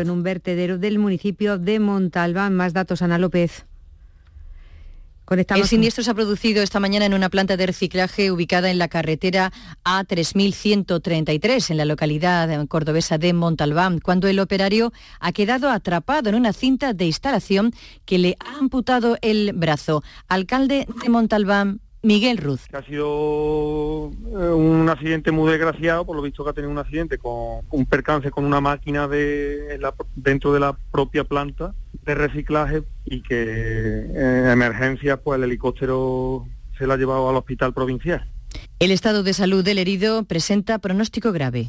en un vertedero del municipio de Montalbán. Más datos, Ana López. el siniestro se ha producido esta mañana en una planta de reciclaje ubicada en la carretera A3133 en la localidad cordobesa de Montalbán, cuando el operario ha quedado atrapado en una cinta de instalación que le ha amputado el brazo. Alcalde de Montalbán, Miguel Ruz. Ha sido eh, un accidente muy desgraciado, por lo visto que ha tenido un accidente con un percance con una máquina de, dentro de la propia planta de reciclaje y que en emergencia pues el helicóptero se la ha llevado al hospital provincial. El estado de salud del herido presenta pronóstico grave.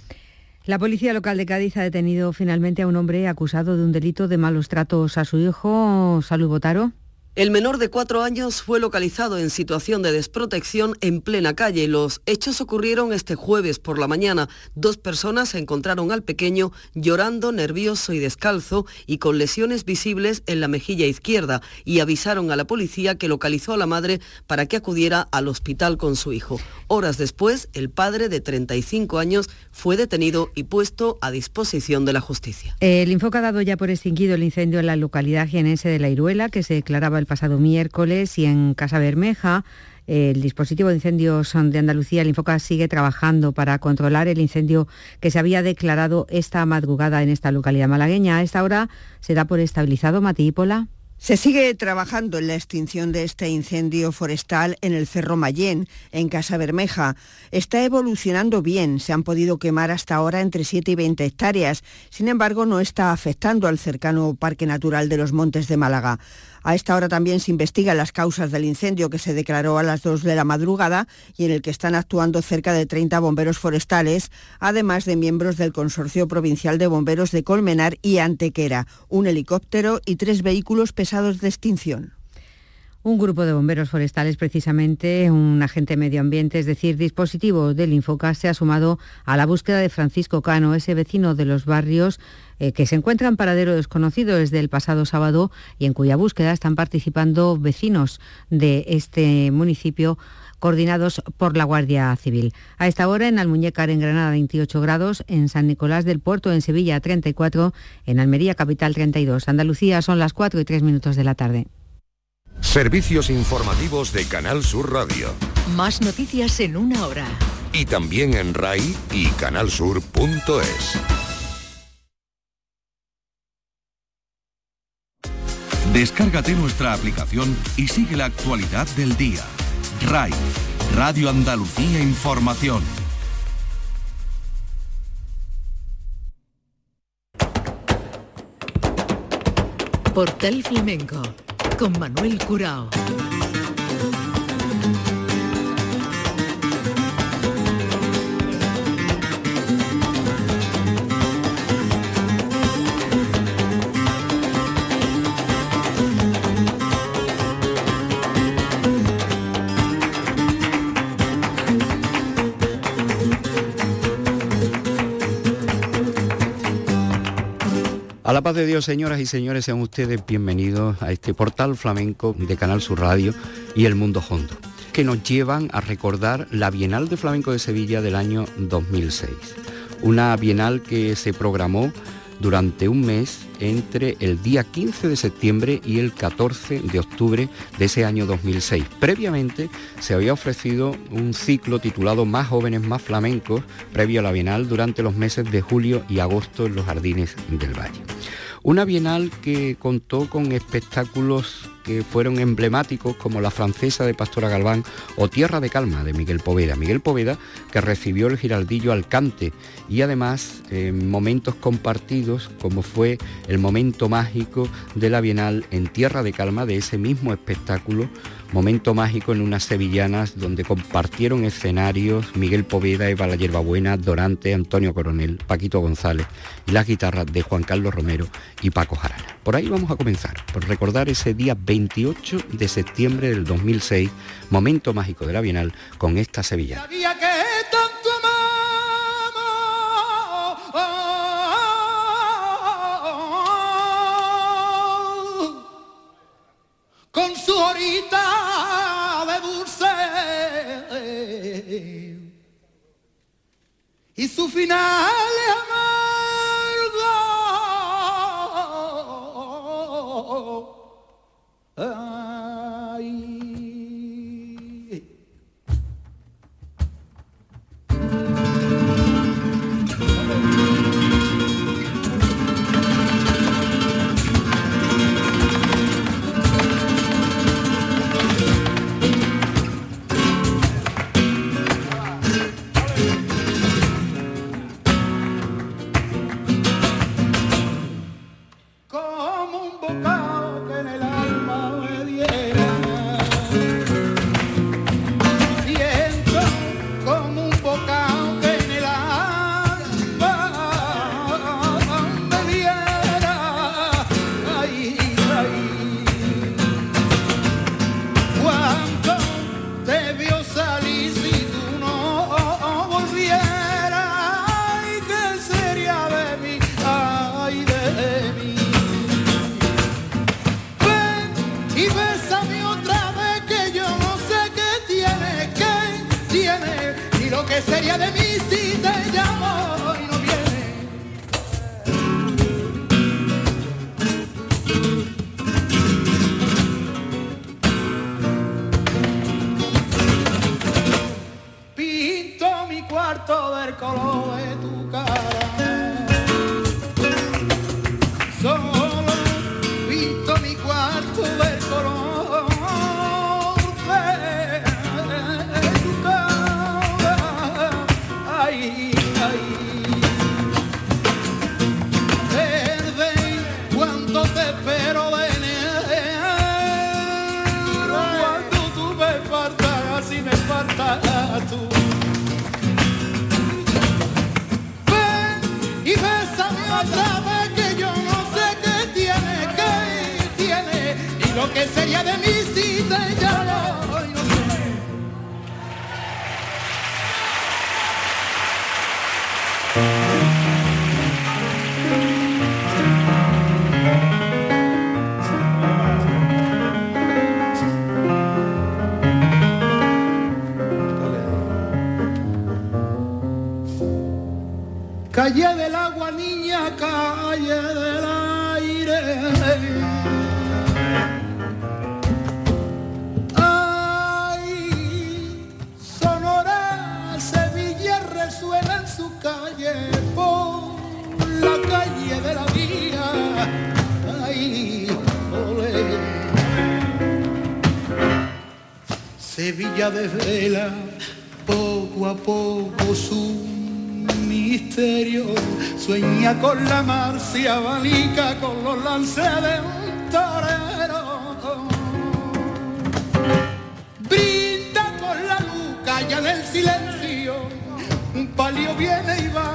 La policía local de Cádiz ha detenido finalmente a un hombre acusado de un delito de malos tratos a su hijo. Salud Botaro. El menor de cuatro años fue localizado en situación de desprotección en plena calle. Los hechos ocurrieron este jueves por la mañana. Dos personas encontraron al pequeño llorando, nervioso y descalzo y con lesiones visibles en la mejilla izquierda y avisaron a la policía que localizó a la madre para que acudiera al hospital con su hijo. Horas después, el padre de 35 años fue detenido y puesto a disposición de la justicia. El Infoca ha dado ya por extinguido el incendio en la localidad jienense de La Iruela que se declaraba el pasado miércoles y en Casa Bermeja. El dispositivo de incendios de Andalucía, el Infoca, sigue trabajando para controlar el incendio que se había declarado esta madrugada en esta localidad malagueña. A esta hora se da por estabilizado Matípola. Se sigue trabajando en la extinción de este incendio forestal en el Cerro Mayén, en Casa Bermeja. Está evolucionando bien, se han podido quemar hasta ahora entre 7 y 20 hectáreas. Sin embargo, no está afectando al cercano Parque Natural de los Montes de Málaga. A esta hora también se investigan las causas del incendio que se declaró a las 2 de la madrugada y en el que están actuando cerca de 30 bomberos forestales, además de miembros del Consorcio Provincial de Bomberos de Colmenar y Antequera, un helicóptero y tres vehículos pesados de extinción. Un grupo de bomberos forestales, precisamente un agente medio ambiente, es decir, dispositivo del Infocas, se ha sumado a la búsqueda de Francisco Cano, ese vecino de los barrios eh, que se encuentra en paradero desconocido desde el pasado sábado y en cuya búsqueda están participando vecinos de este municipio coordinados por la Guardia Civil. A esta hora en Almuñécar, en Granada, 28 grados, en San Nicolás del Puerto, en Sevilla, 34, en Almería, capital, 32. Andalucía son las 4 y 3 minutos de la tarde. Servicios informativos de Canal Sur Radio. Más noticias en una hora. Y también en RAI y canalsur.es. Descárgate nuestra aplicación y sigue la actualidad del día. RAI, Radio Andalucía Información. Portal Flamenco con Manuel Curao. A la paz de Dios, señoras y señores, sean ustedes bienvenidos a este portal flamenco de Canal Sur Radio y El Mundo Hondo, que nos llevan a recordar la Bienal de Flamenco de Sevilla del año 2006. Una bienal que se programó durante un mes entre el día 15 de septiembre y el 14 de octubre de ese año 2006. Previamente se había ofrecido un ciclo titulado Más jóvenes, más flamencos, previo a la Bienal durante los meses de julio y agosto en los jardines del Valle. Una bienal que contó con espectáculos que fueron emblemáticos como la francesa de Pastora Galván o Tierra de Calma de Miguel Poveda. Miguel Poveda que recibió el giraldillo al cante y además momentos compartidos como fue el momento mágico de la Bienal en Tierra de Calma de ese mismo espectáculo Momento mágico en unas sevillanas donde compartieron escenarios Miguel Poveda, Eva La Yerbabuena, Dorante, Antonio Coronel, Paquito González y las guitarras de Juan Carlos Romero y Paco Jarana. Por ahí vamos a comenzar, por recordar ese día 28 de septiembre del 2006, momento mágico de la Bienal con esta sevillana. con su horita de dulce y su final amargo Ah. Con la marcia banica, con los lances de un torero. Brinda con la luz, calla del silencio, un palio viene y va,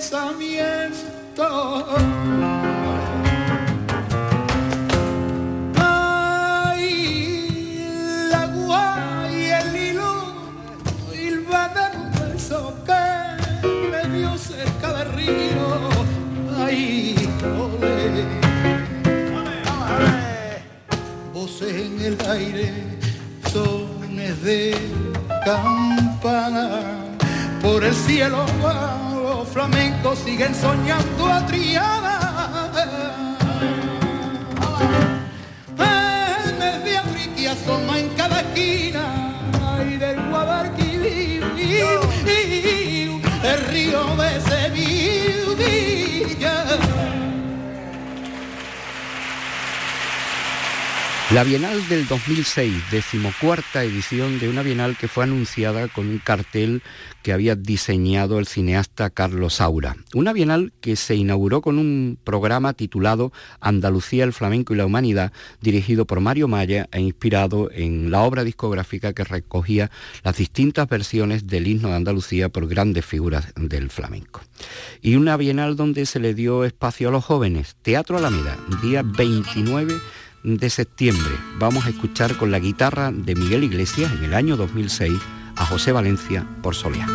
pensamiento. Ay, la guay y el hilo hilvan un beso que me dio cerca del río. Ay, ole. Voces en el aire, sones de campana por el cielo los flamencos siguen soñando a triada. El mes de Afriqui asoma en cada esquina y del Guadalquivir el río de Sevilla. La Bienal del 2006, decimocuarta edición de una Bienal que fue anunciada con un cartel que había diseñado el cineasta Carlos Saura. Una Bienal que se inauguró con un programa titulado Andalucía, el flamenco y la humanidad, dirigido por Mario Maya e inspirado en la obra discográfica que recogía las distintas versiones del himno de Andalucía por grandes figuras del flamenco. Y una Bienal donde se le dio espacio a los jóvenes. Teatro Alameda, día 29 de septiembre vamos a escuchar con la guitarra de Miguel Iglesias en el año 2006 a José Valencia por Soleá.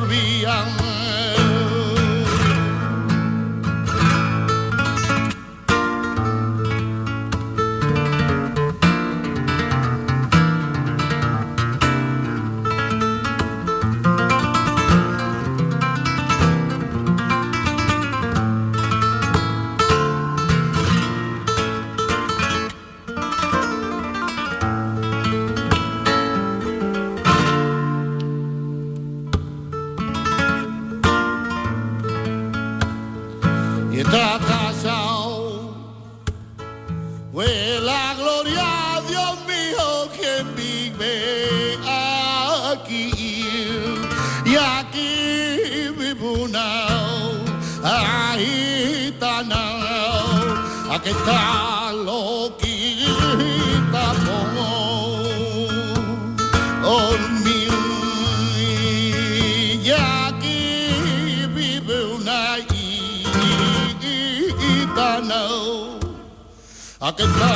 servían está loquita por mí. Y aquí vive una gitana, aquí está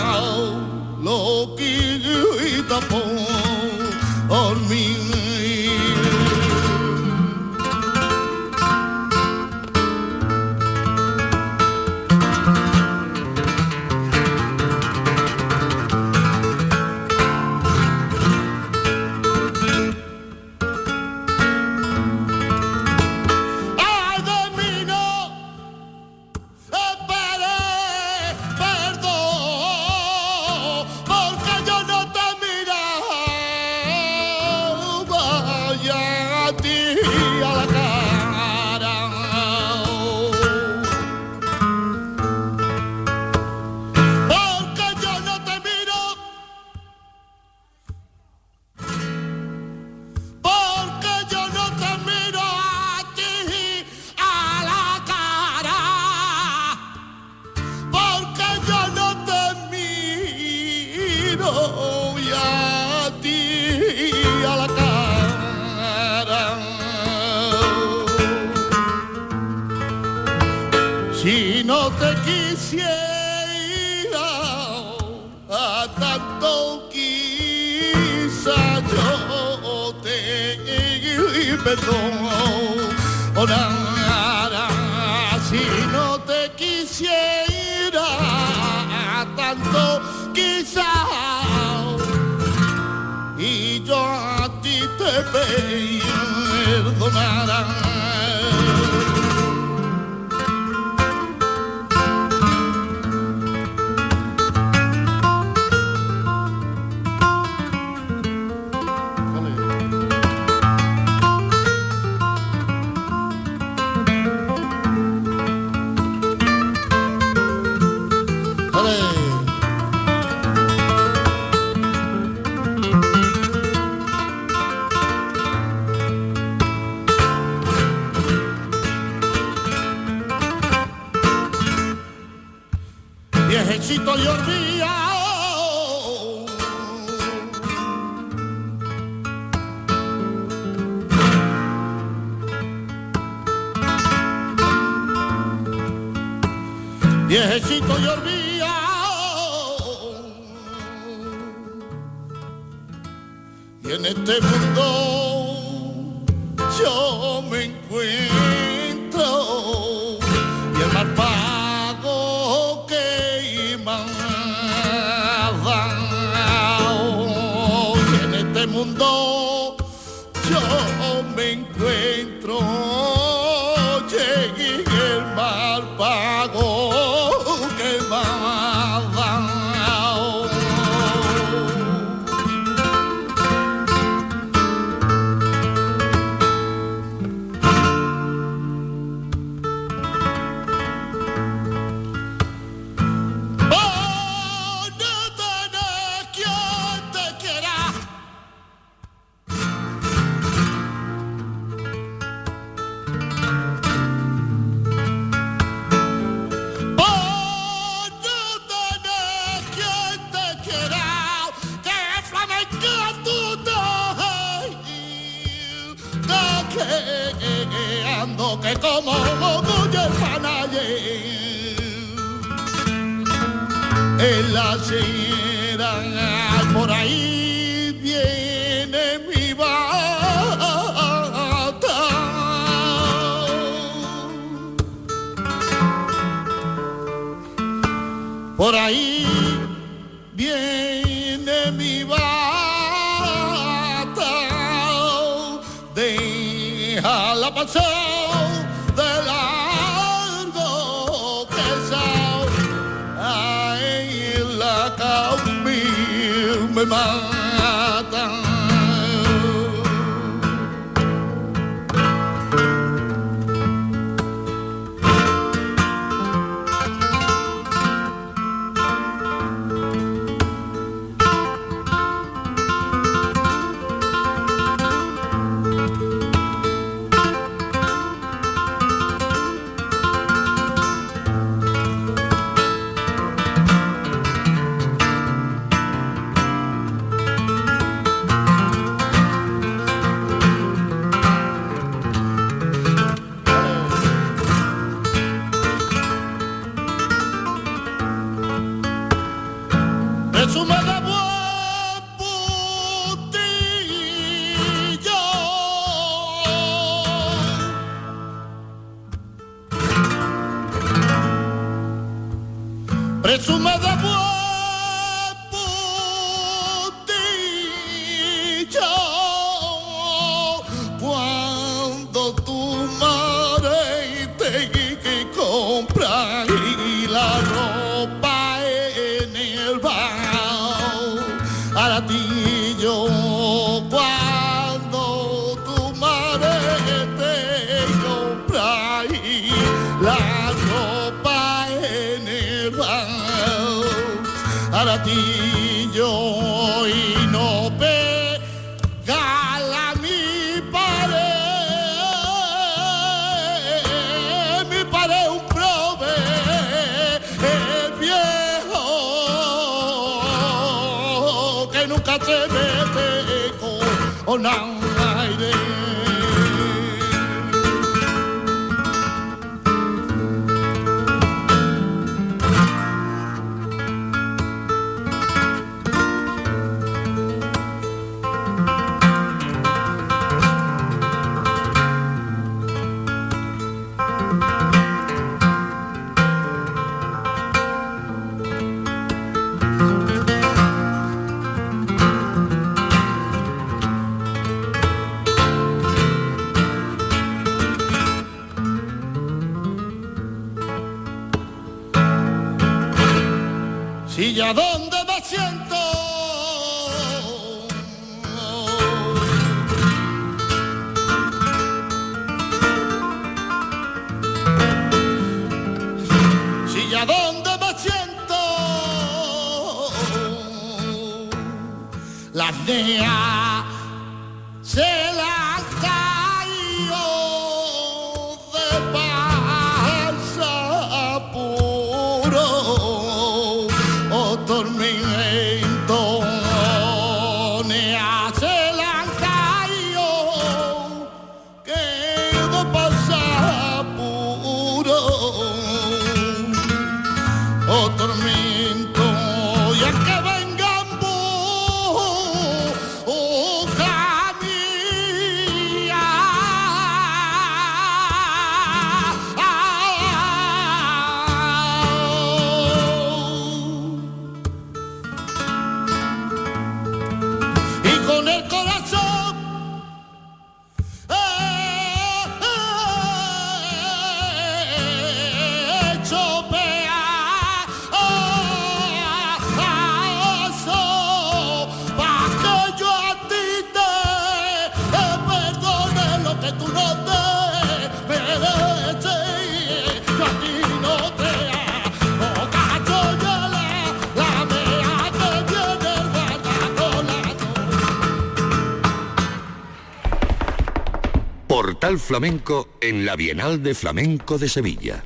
your dire Por ahí viene mi bata, déjala pasar de largo que sal, ahí la calmirme más. Oh, Eko flamenco en la Bienal de Flamenco de Sevilla.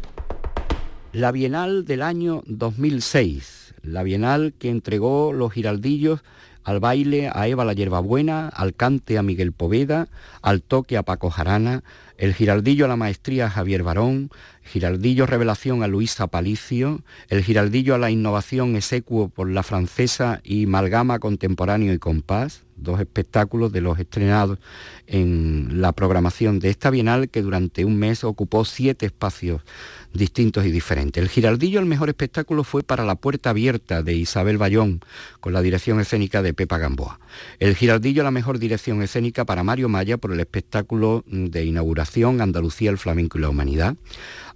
La Bienal del año 2006, la Bienal que entregó los giraldillos al baile a Eva la Hierbabuena, al cante a Miguel Poveda, al toque a Paco Jarana, el giraldillo a la maestría a Javier Barón, giraldillo revelación a Luisa Palicio, el giraldillo a la innovación execuo por la francesa y Malgama Contemporáneo y Compás, dos espectáculos de los estrenados en la programación de esta bienal que durante un mes ocupó siete espacios distintos y diferentes. El Giraldillo, el mejor espectáculo, fue para La Puerta Abierta de Isabel Bayón, con la dirección escénica de Pepa Gamboa. El Giraldillo, la mejor dirección escénica para Mario Maya por el espectáculo de inauguración Andalucía, el Flamenco y la Humanidad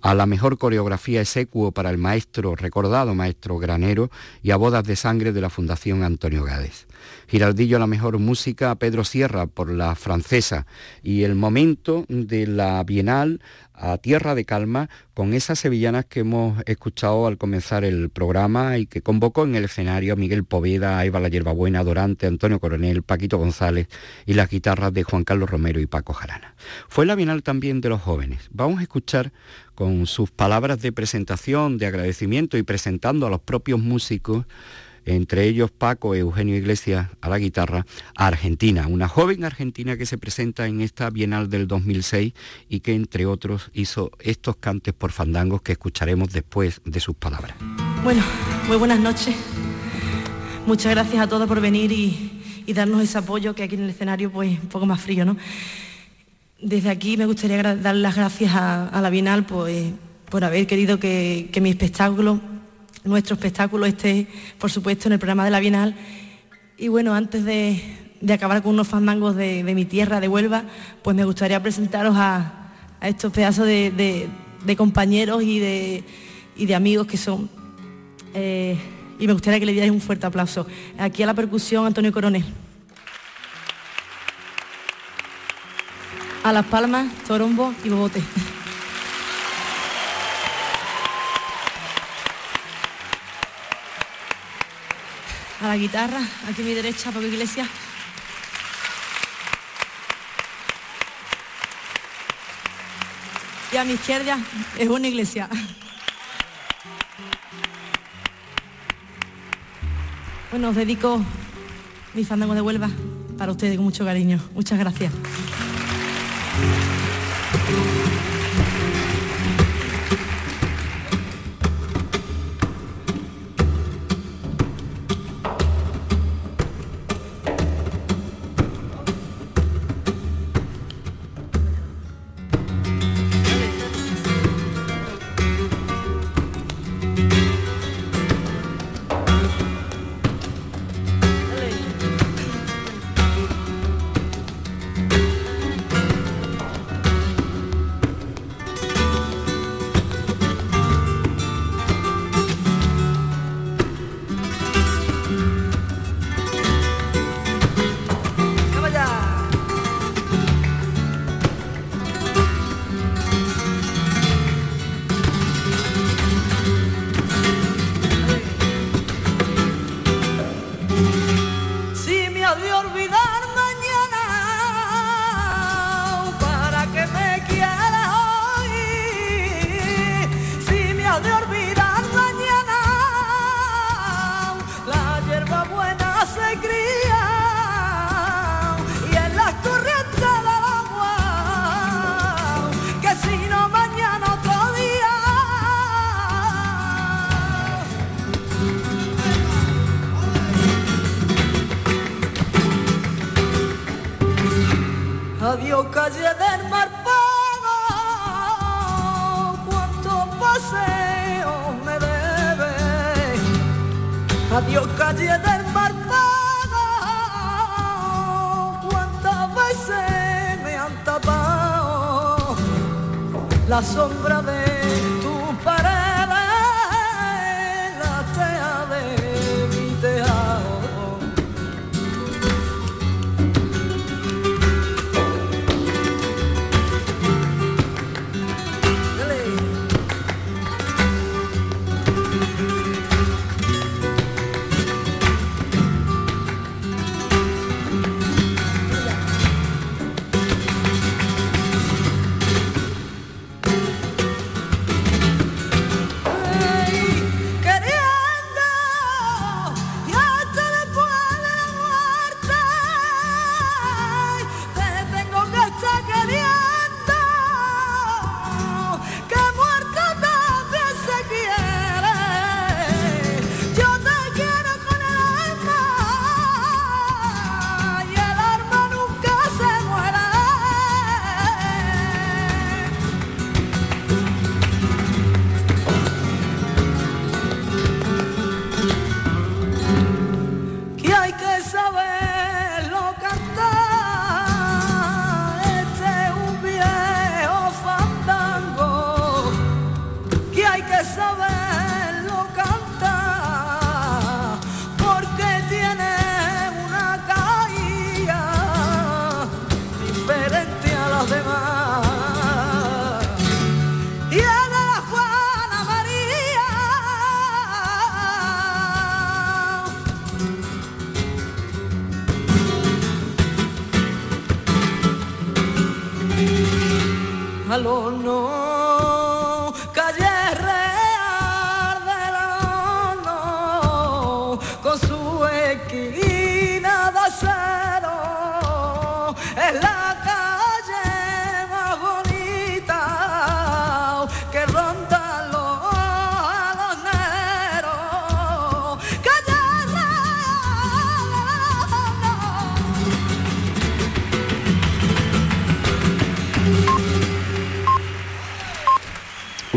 a la mejor coreografía execuo para el maestro, recordado maestro Granero, y a Bodas de Sangre de la Fundación Antonio Gades. Giraldillo la mejor música a Pedro Sierra por la francesa y el momento de la Bienal a Tierra de Calma con esas sevillanas que hemos escuchado al comenzar el programa y que convocó en el escenario Miguel Poveda, Eva La Hierbabuena, Dorante, Antonio Coronel, Paquito González y las guitarras de Juan Carlos Romero y Paco Jarana. Fue la Bienal también de los jóvenes. Vamos a escuchar con sus palabras de presentación, de agradecimiento y presentando a los propios músicos entre ellos Paco Eugenio Iglesias a la guitarra, a Argentina, una joven argentina que se presenta en esta Bienal del 2006 y que entre otros hizo estos cantes por fandangos que escucharemos después de sus palabras. Bueno, muy buenas noches. Muchas gracias a todos por venir y, darnos ese apoyo que aquí en el escenario pues un poco más frío, ¿no? Desde aquí me gustaría dar las gracias a, la Bienal pues, por haber querido que, que mi espectáculo nuestro espectáculo esté, por supuesto, en el programa de la Bienal. Y bueno, antes de, acabar con unos fandangos de, mi tierra, de Huelva, pues me gustaría presentaros a, estos pedazos de, compañeros y de, de, amigos que son. Eh, y me gustaría que le dierais un fuerte aplauso. Aquí a la percusión, Antonio Coronel. A las palmas, torombo y bobote. A la guitarra, aquí a mi derecha, Pablo Iglesias. Y a mi izquierda es una iglesia. Bueno, os dedico mi fandango de Huelva para ustedes con mucho cariño. Muchas gracias.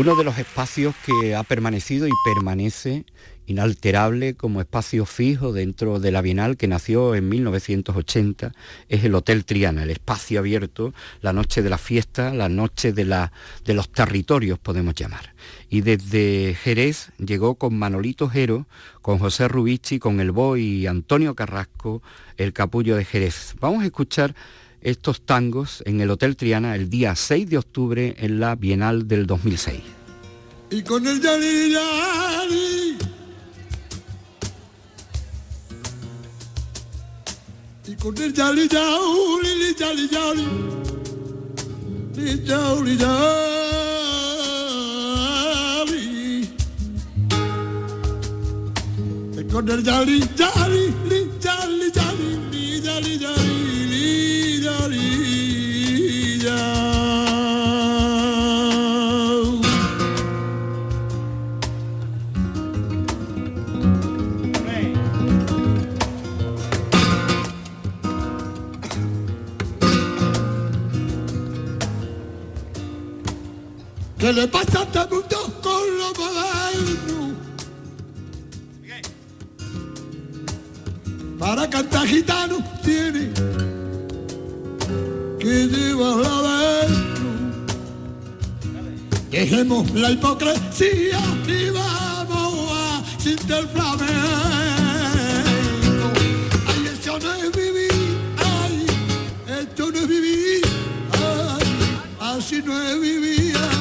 Uno de los espacios que ha permanecido y permanece inalterable como espacio fijo dentro de la Bienal que nació en 1980 es el Hotel Triana, el espacio abierto, la noche de la fiesta, la noche de, los territorios podemos llamar. Y desde Jerez llegó con Manolito Jero, con José Rubici, con El Boy y Antonio Carrasco, el capullo de Jerez. Vamos a escuchar estos tangos en el Hotel Triana el día 6 de octubre en la Bienal del 2006. y con el yali yali y con el yali yali li yali yali li yali yali y con el yali yali li yali yali li yali yali li yali yali ¿Qué le pasa a este mundo con lo moderno? Para cantar gitano tiene que llevarla adentro. Dejemos la hipocresía y vamos a sentir el flamenco. Ay, eso no es vivir, ay, esto no es vivir, ay, así no es vivir.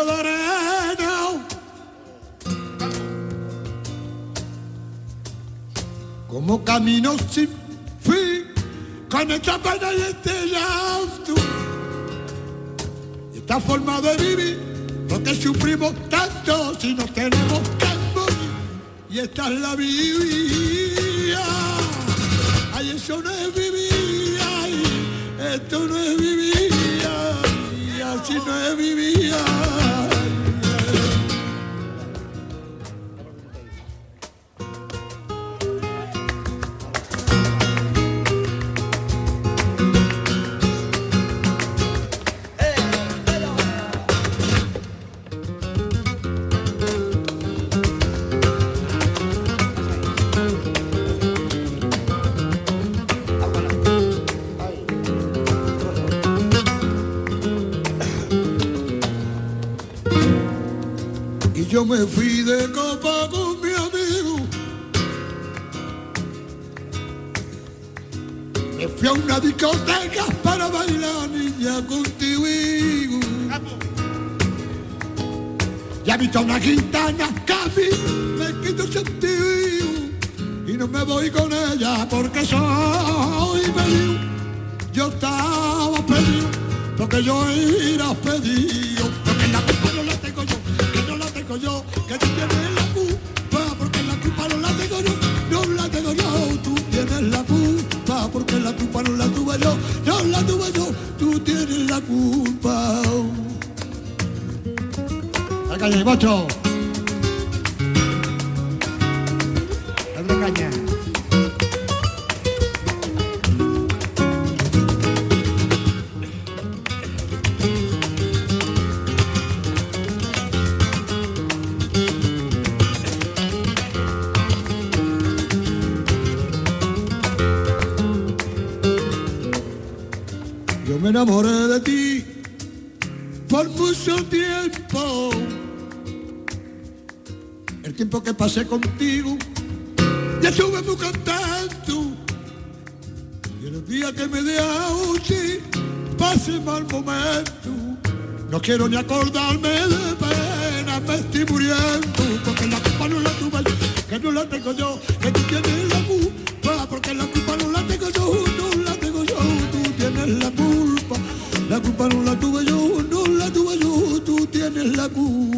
Arena Como camino sin fin Con esta pena y este llanto esta forma de vivir, porque sufrimos tanto si no tenemos morir. Y esta es la vida. Ay, eso no es vivir, esto no es vivir, ay, así no es vivir. Me fui de copa con mi amigo. Me fui a una discoteca para bailar niña contigo. Ya visto una gitana mí me quito el sentido. Y no me voy con ella porque soy pedido. Yo estaba pedido porque yo era pedido. Yo, que tú tienes la culpa, porque la culpa no la tengo yo, no la tengo yo, tú tienes la culpa, porque la culpa no la tuve yo, no la tuve yo, tú tienes la culpa. La calle, bocho. Dale caña. Enamoré de ti por mucho tiempo. El tiempo que pasé contigo, ya estuve muy contento. Y el día que me dejaste, pasé mal momento. No quiero ni acordarme de pena, me estoy muriendo. Porque la culpa no la tuve yo, que no la tengo yo, que tú tienes la culpa. Porque la culpa no la tengo yo, no la tengo yo, tú tienes la culpa. La culpa no la tuve yo, no la tuve yo, tú tienes la culpa.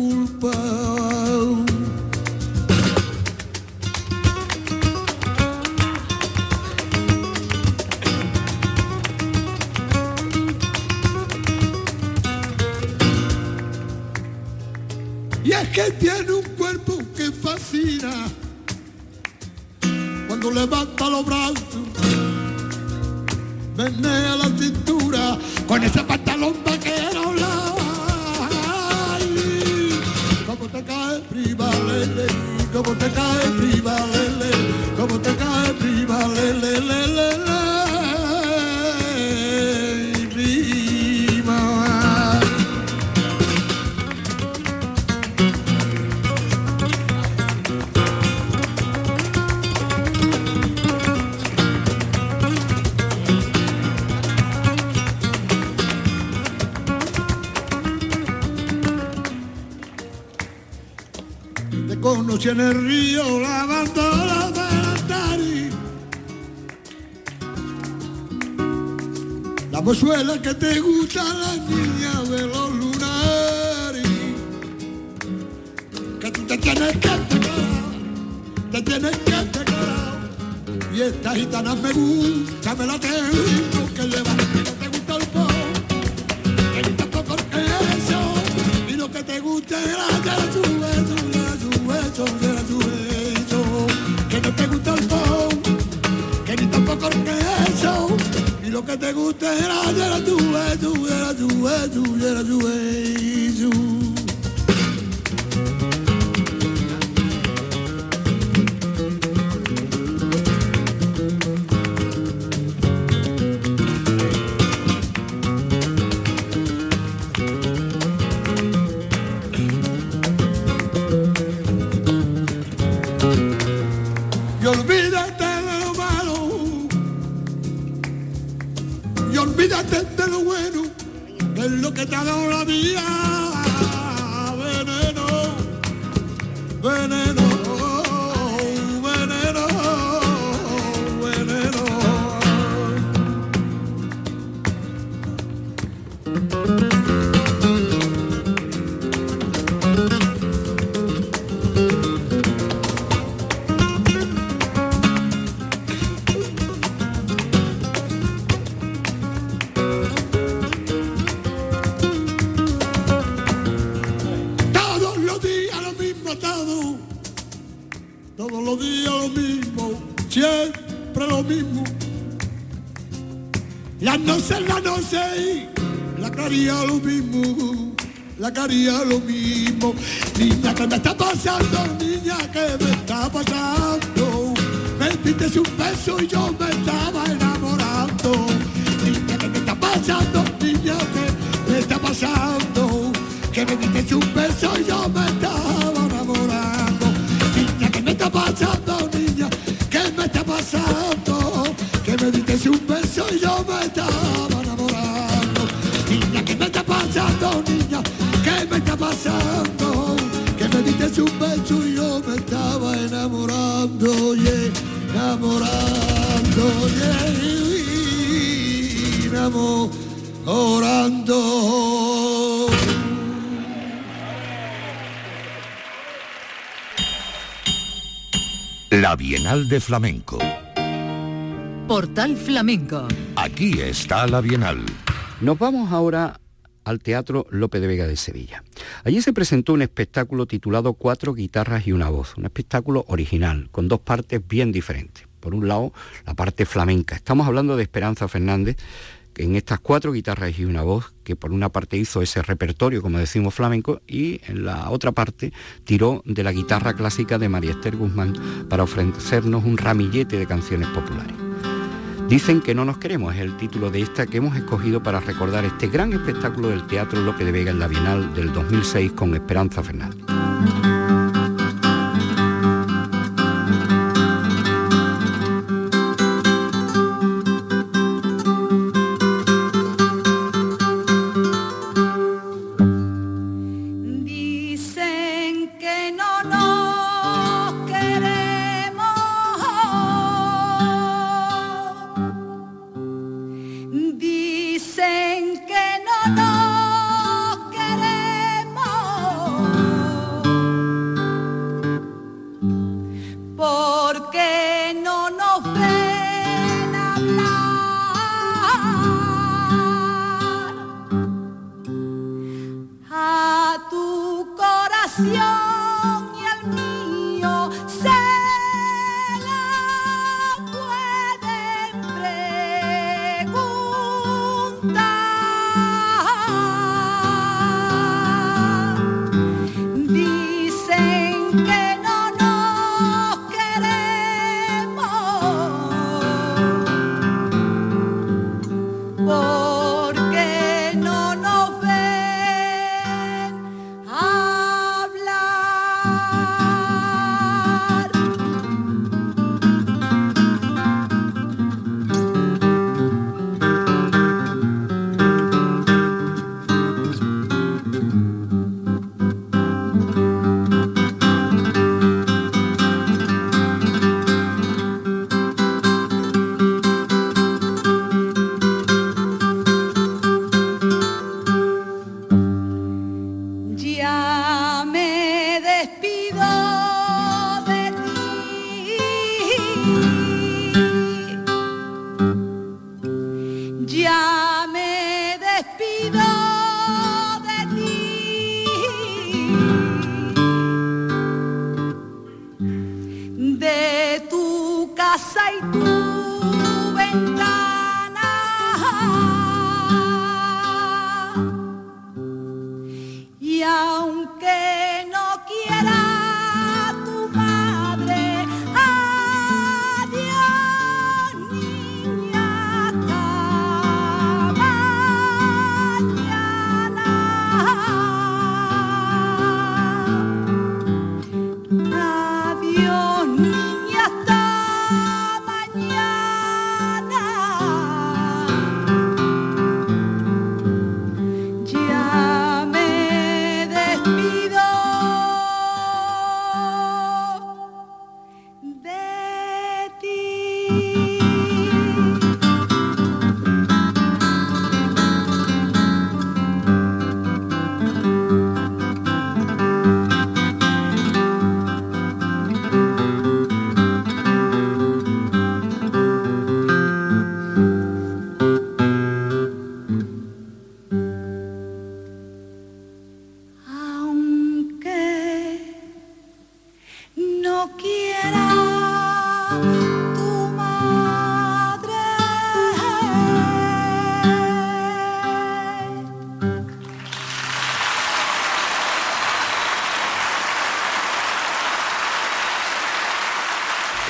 Menea la cintura con ese pantalón vaquero. Ay, Cómo te cae prima lele, cómo te cae prima lele, cómo te cae prima lele, lele, Te conocí en el río la delantari. La mozuela que te gusta la niña de los lunares. Que tú te tienes que declarar, te tienes que declarar. Y esta gitana me gusta, me la tengo que no te gusta el pop, ni tampoco el eso. Y lo que te gusta es la de de. Que no te gusta el pop, que ni tampoco el eso. Y lo que te gusta es la de tu beso, La caría lo mismo. Niña, que me está pasando? Niña, que me está pasando? Me diste un beso y yo me enamorando, yeah, enamorando, yeah, enamorando. La Bienal de Flamenco. Portal Flamenco. Aquí está la Bienal. Nos vamos ahora al Teatro Lope de Vega de Sevilla. Allí se presentó un espectáculo titulado Cuatro guitarras y una voz, un espectáculo original, con dos partes bien diferentes. Por un lado, la parte flamenca. Estamos hablando de Esperanza Fernández, que en estas cuatro guitarras y una voz, que por una parte hizo ese repertorio, como decimos flamenco, y en la otra parte tiró de la guitarra clásica de María Esther Guzmán para ofrecernos un ramillete de canciones populares. Dicen que no nos queremos, es el título de esta que hemos escogido para recordar este gran espectáculo del Teatro Lope de Vega en la Bienal del 2006 con Esperanza Fernández.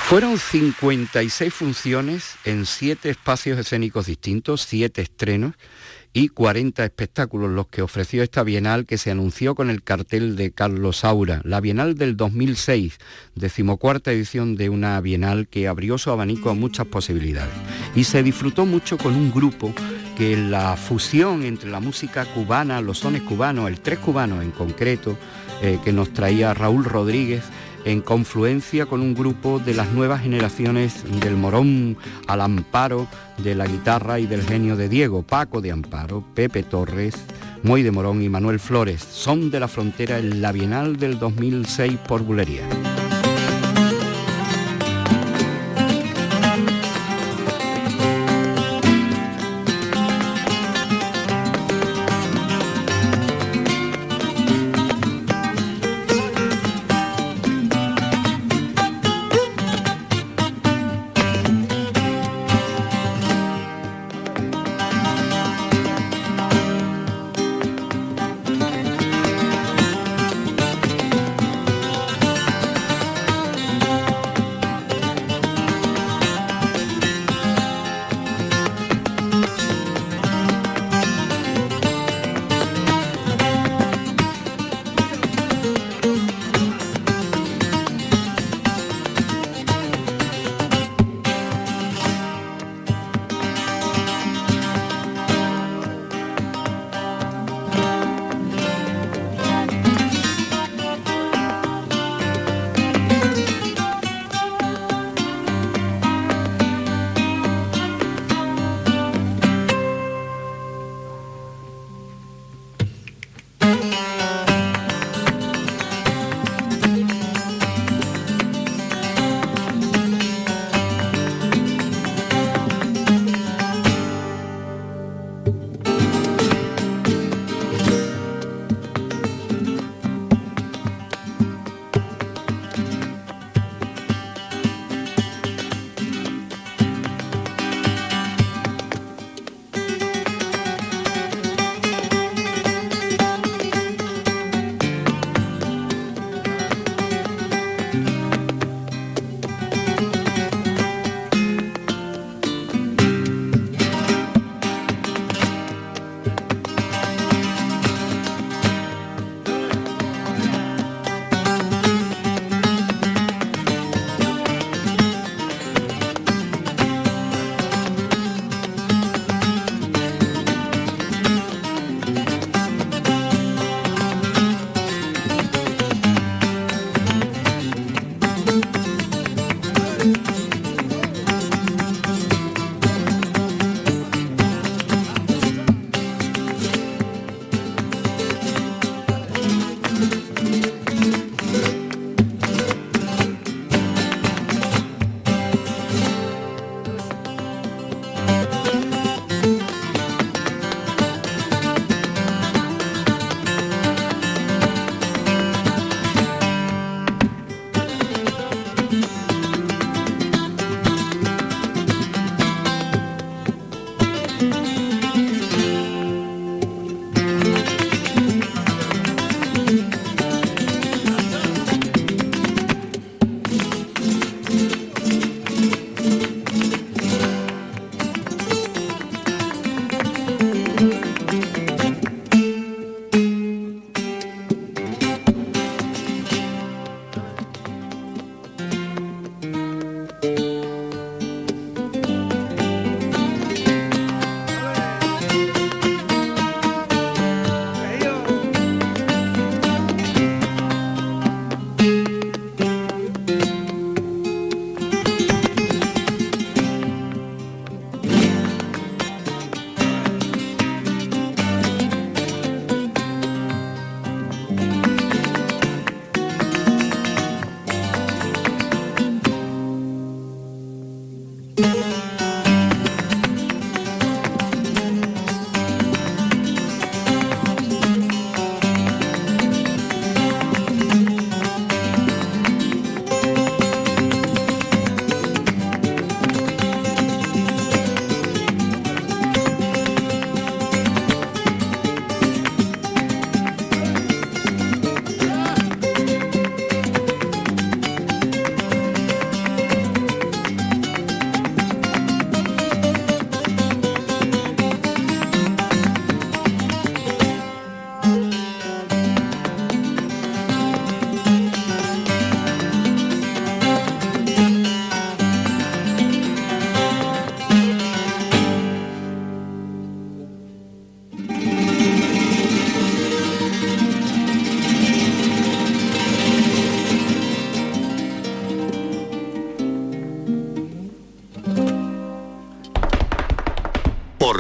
Fueron 56 funciones en 7 espacios escénicos distintos, 7 estrenos y 40 espectáculos los que ofreció esta Bienal que se anunció con el cartel de Carlos Saura, la Bienal del 2006, decimocuarta edición de una Bienal que abrió su abanico a muchas posibilidades. Y se disfrutó mucho con un grupo que la fusión entre la música cubana, los sones cubanos, el tres cubano en concreto, eh, que nos traía Raúl Rodríguez, en confluencia con un grupo de las nuevas generaciones del Morón al Amparo de la guitarra y del genio de Diego, Paco de Amparo, Pepe Torres, Moy de Morón y Manuel Flores. Son de la frontera en la Bienal del 2006 por Bulería.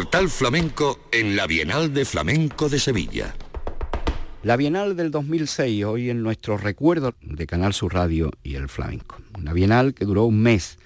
Portal Flamenco en la Bienal de Flamenco de Sevilla. La Bienal del 2006, hoy en nuestro recuerdo de Canal Sur Radio y el Flamenco. Una Bienal que duró un mes,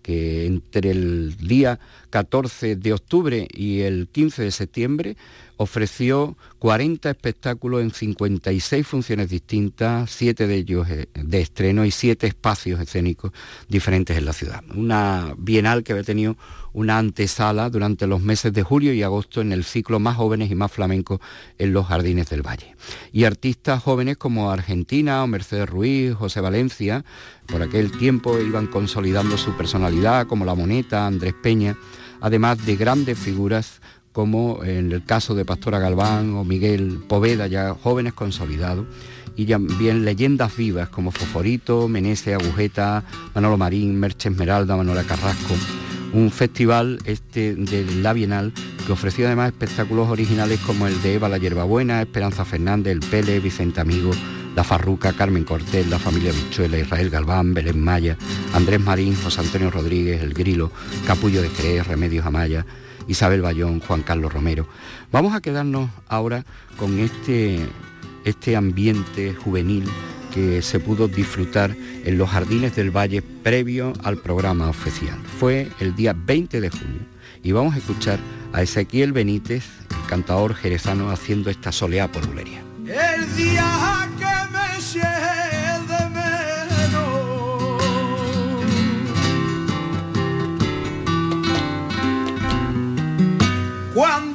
que entre el día 14 de octubre y el 15 de septiembre ofreció 40 espectáculos en 56 funciones distintas, siete de ellos eh, de estreno y siete espacios escénicos diferentes en la ciudad. Una bienal que había tenido una antesala durante los meses de julio y agosto en el ciclo Más jóvenes y más flamencos en los Jardines del Valle. Y artistas jóvenes como Argentina o Mercedes Ruiz, José Valencia, por aquel tiempo iban consolidando su personalidad como La Moneta, Andrés Peña, además de grandes figuras como en el caso de Pastora Galván o Miguel Poveda, ya jóvenes consolidados, y también leyendas vivas como Foforito, Menese, Agujeta, Manolo Marín, Merche Esmeralda, Manuela Carrasco. Un festival este de la Bienal que ofreció además espectáculos originales como el de Eva la Yerbabuena, Esperanza Fernández, El Pele, Vicente Amigo, La Farruca, Carmen Cortés, La Familia Bichuela, Israel Galván, Belén Maya, Andrés Marín, José Antonio Rodríguez, El Grilo, Capullo de Jerez, Remedios Amaya, Isabel Bayón, Juan Carlos Romero. Vamos a quedarnos ahora con este, este ambiente juvenil que se pudo disfrutar en los jardines del Valle previo al programa oficial. Fue el día 20 de junio y vamos a escuchar a Ezequiel Benítez, el cantador jerezano, haciendo esta soleá por bulería. El día que me Cuando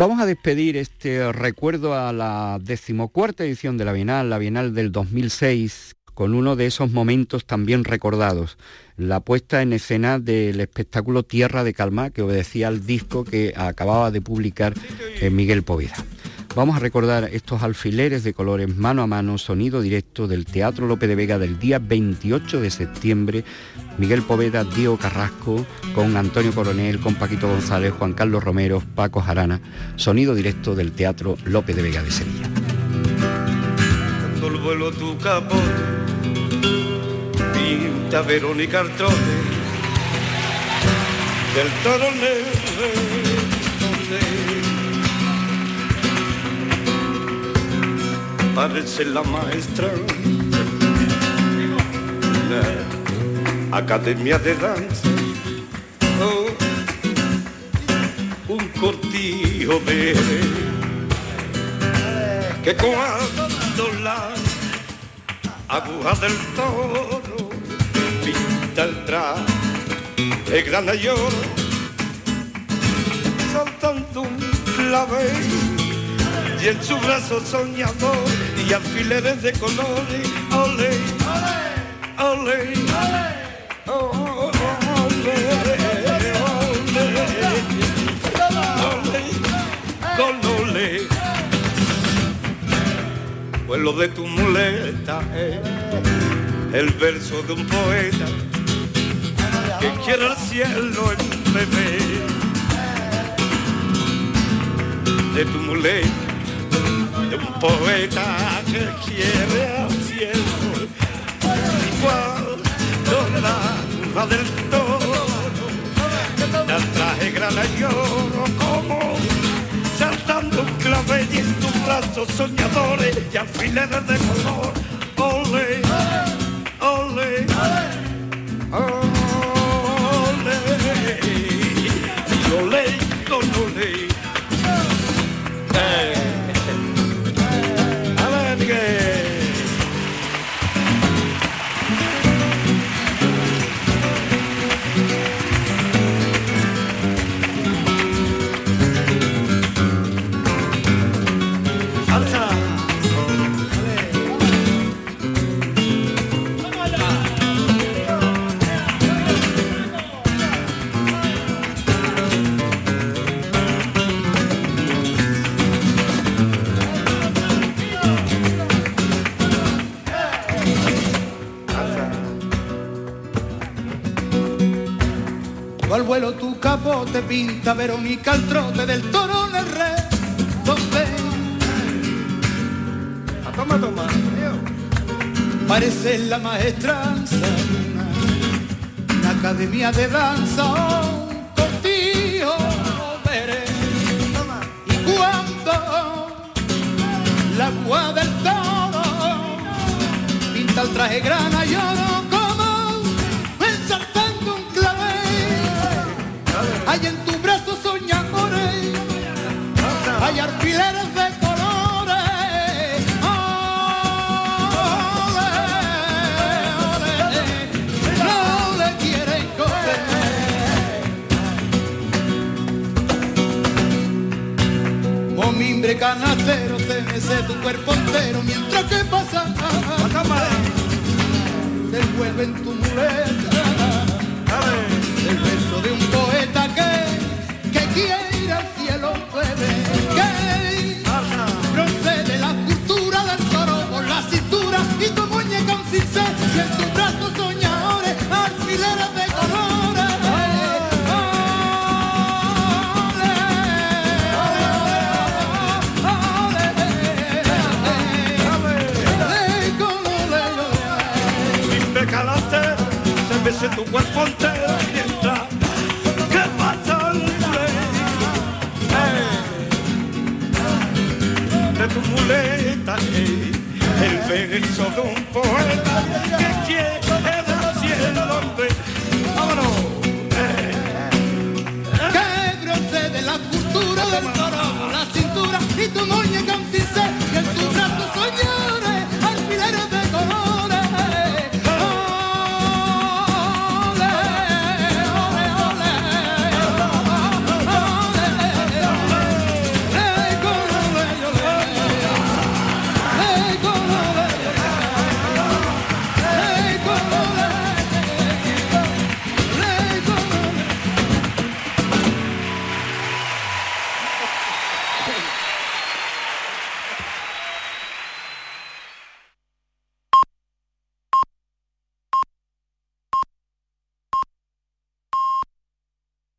Vamos a despedir este recuerdo a la decimocuarta edición de la Bienal, la Bienal del 2006, con uno de esos momentos también recordados, la puesta en escena del espectáculo Tierra de Calma, que obedecía al disco que acababa de publicar eh, Miguel Poveda. Vamos a recordar estos alfileres de colores mano a mano, sonido directo del Teatro Lope de Vega del día 28 de septiembre. Miguel Poveda, Diego Carrasco, con Antonio Coronel, con Paquito González, Juan Carlos Romero, Paco Jarana. Sonido directo del Teatro Lope de Vega de Sevilla. Parece la maestra. La academia de danza. Oh, un cortillo verde que cuando la aguja del toro pinta el traje de oro saltando un clavel y en su brazo soñador y alfileres de colores, ole, ole, ole, ole, con ole. Pues lo de tu muleta es el verso de un poeta que quiere al cielo en bebé de tu muleta de un poeta que quiere al cielo cuando la va del toro da traje grana y oro como saltando un clavel y en tus brazos soñadores y alfileres de color tu capote pinta Verónica al trote del toro en el rey donde toma toma parece la maestranza una, academia de danza cortillo veré y cuando la agua del toro pinta el traje grana y tu cuerpo